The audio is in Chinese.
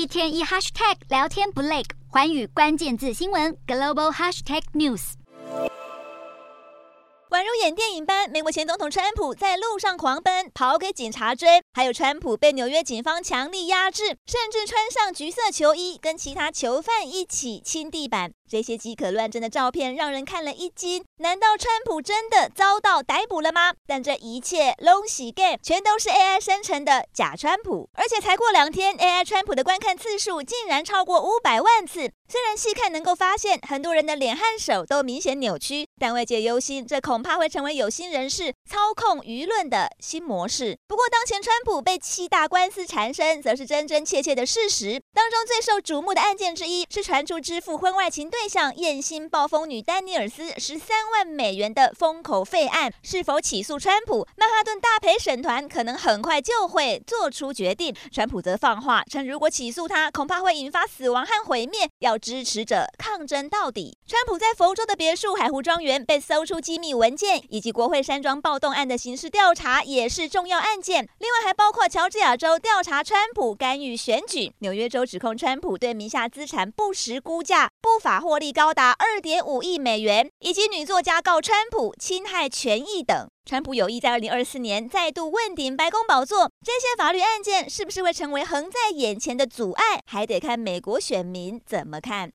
一天一 hashtag 聊天不累，环宇关键字新闻 global hashtag news。宛如演电影般，美国前总统川普在路上狂奔，跑给警察追；还有川普被纽约警方强力压制，甚至穿上橘色球衣，跟其他囚犯一起亲地板。这些饥渴乱真的照片让人看了一惊。难道川普真的遭到逮捕了吗？但这一切拢是假，全都是 AI 生成的假川普。而且才过两天，AI 川普的观看次数竟然超过五百万次。虽然细看能够发现很多人的脸和手都明显扭曲，但外界忧心，这恐怕会成为有心人士操控舆论的新模式。不过，当前川普被七大官司缠身，则是真真切切的事实。当中最受瞩目的案件之一，是传出支付婚外情对。对象艳星暴风女丹尼尔斯十三万美元的封口费案，是否起诉川普？曼哈顿大陪审团可能很快就会做出决定。川普则放话称，如果起诉他，恐怕会引发死亡和毁灭，要支持者抗争到底。川普在佛州的别墅海湖庄园被搜出机密文件，以及国会山庄暴动案的刑事调查也是重要案件。另外还包括乔治亚州调查川普干预选举，纽约州指控川普对名下资产不实估价，不法获利高达二点五亿美元，以及女作家告川普侵害权益等。川普有意在二零二四年再度问鼎白宫宝座，这些法律案件是不是会成为横在眼前的阻碍，还得看美国选民怎么看。